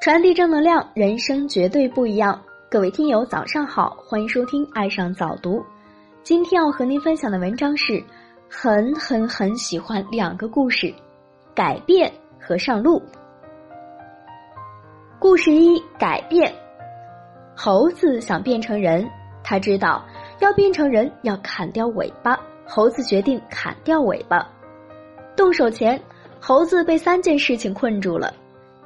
传递正能量，人生绝对不一样。各位听友，早上好，欢迎收听《爱上早读》。今天要和您分享的文章是：很很很喜欢两个故事，改变和上路。故事一：改变。猴子想变成人，他知道要变成人要砍掉尾巴，猴子决定砍掉尾巴。动手前，猴子被三件事情困住了：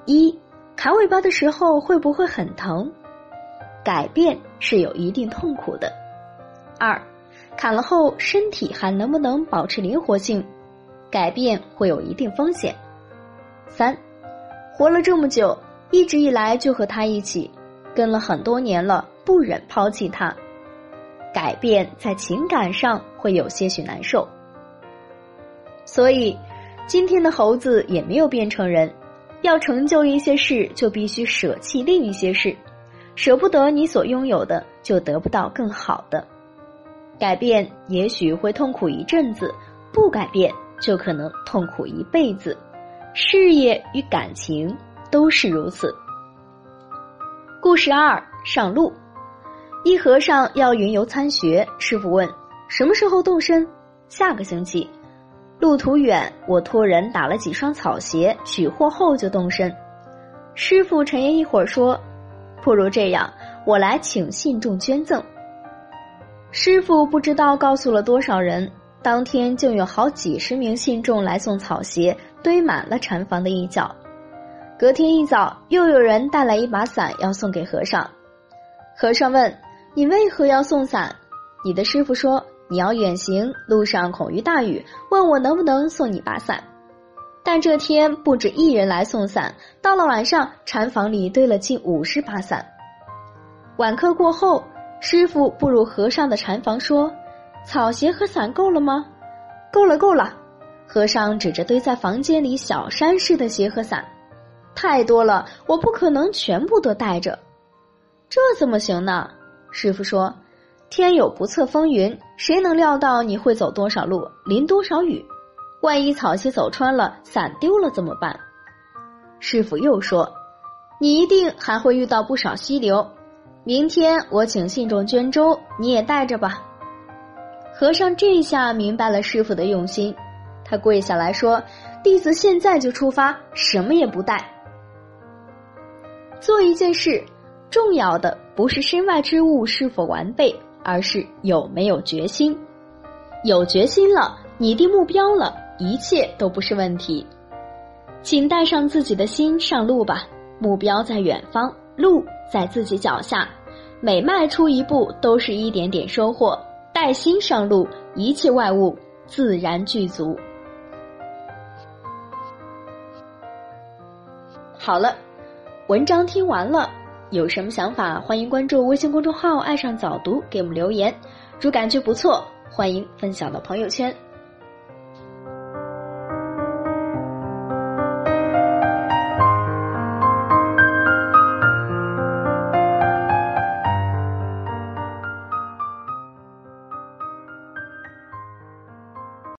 一。砍尾巴的时候会不会很疼？改变是有一定痛苦的。二，砍了后身体还能不能保持灵活性？改变会有一定风险。三，活了这么久，一直以来就和他一起，跟了很多年了，不忍抛弃他。改变在情感上会有些许难受。所以，今天的猴子也没有变成人。要成就一些事，就必须舍弃另一些事，舍不得你所拥有的，就得不到更好的。改变也许会痛苦一阵子，不改变就可能痛苦一辈子。事业与感情都是如此。故事二：上路。一和尚要云游参学，师傅问：“什么时候动身？”下个星期。路途远，我托人打了几双草鞋，取货后就动身。师傅沉吟一会儿说：“不如这样，我来请信众捐赠。”师傅不知道告诉了多少人，当天就有好几十名信众来送草鞋，堆满了禅房的一角。隔天一早，又有人带来一把伞要送给和尚。和尚问：“你为何要送伞？”你的师傅说。你要远行，路上恐遇大雨，问我能不能送你把伞。但这天不止一人来送伞，到了晚上，禅房里堆了近五十把伞。晚课过后，师傅步入和尚的禅房，说：“草鞋和伞够了吗？”“够了，够了。”和尚指着堆在房间里小山似的鞋和伞，“太多了，我不可能全部都带着。”“这怎么行呢？”师傅说。天有不测风云，谁能料到你会走多少路，淋多少雨？万一草鞋走穿了，伞丢了怎么办？师傅又说：“你一定还会遇到不少溪流，明天我请信众捐粥，你也带着吧。”和尚这下明白了师傅的用心，他跪下来说：“弟子现在就出发，什么也不带。做一件事，重要的不是身外之物是否完备。”而是有没有决心，有决心了，拟定目标了，一切都不是问题。请带上自己的心上路吧，目标在远方，路在自己脚下，每迈出一步都是一点点收获。带心上路，一切外物自然具足。好了，文章听完了。有什么想法，欢迎关注微信公众号“爱上早读”，给我们留言。如感觉不错，欢迎分享到朋友圈。